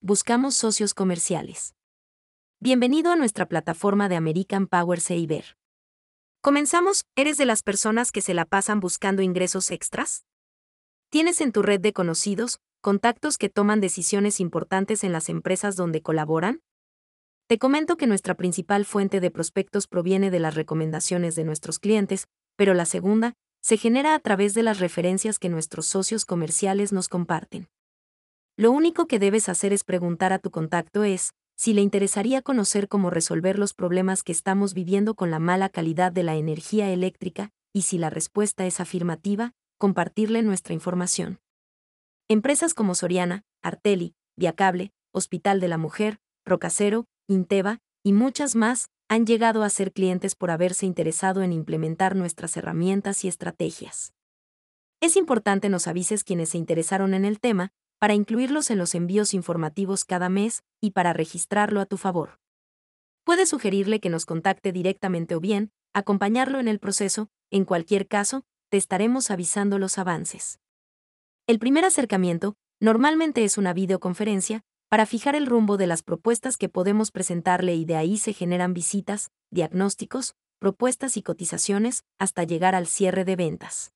buscamos socios comerciales. Bienvenido a nuestra plataforma de American Power Saver. Comenzamos, ¿eres de las personas que se la pasan buscando ingresos extras? ¿Tienes en tu red de conocidos, contactos que toman decisiones importantes en las empresas donde colaboran? Te comento que nuestra principal fuente de prospectos proviene de las recomendaciones de nuestros clientes, pero la segunda, se genera a través de las referencias que nuestros socios comerciales nos comparten. Lo único que debes hacer es preguntar a tu contacto es, si le interesaría conocer cómo resolver los problemas que estamos viviendo con la mala calidad de la energía eléctrica, y si la respuesta es afirmativa, compartirle nuestra información. Empresas como Soriana, Arteli, Viacable, Hospital de la Mujer, Rocacero, Inteva, y muchas más, han llegado a ser clientes por haberse interesado en implementar nuestras herramientas y estrategias. Es importante nos avises quienes se interesaron en el tema, para incluirlos en los envíos informativos cada mes y para registrarlo a tu favor. Puedes sugerirle que nos contacte directamente o bien, acompañarlo en el proceso, en cualquier caso, te estaremos avisando los avances. El primer acercamiento, normalmente es una videoconferencia, para fijar el rumbo de las propuestas que podemos presentarle y de ahí se generan visitas, diagnósticos, propuestas y cotizaciones, hasta llegar al cierre de ventas.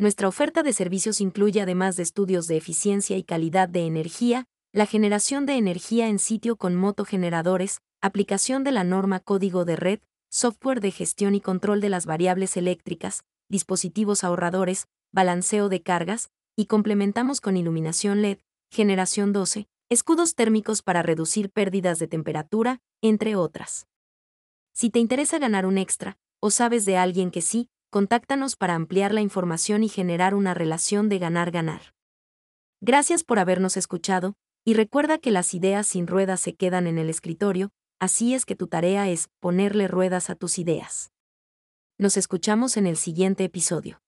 Nuestra oferta de servicios incluye además de estudios de eficiencia y calidad de energía, la generación de energía en sitio con motogeneradores, aplicación de la norma código de red, software de gestión y control de las variables eléctricas, dispositivos ahorradores, balanceo de cargas, y complementamos con iluminación LED, generación 12, escudos térmicos para reducir pérdidas de temperatura, entre otras. Si te interesa ganar un extra, o sabes de alguien que sí, contáctanos para ampliar la información y generar una relación de ganar-ganar. Gracias por habernos escuchado, y recuerda que las ideas sin ruedas se quedan en el escritorio, así es que tu tarea es ponerle ruedas a tus ideas. Nos escuchamos en el siguiente episodio.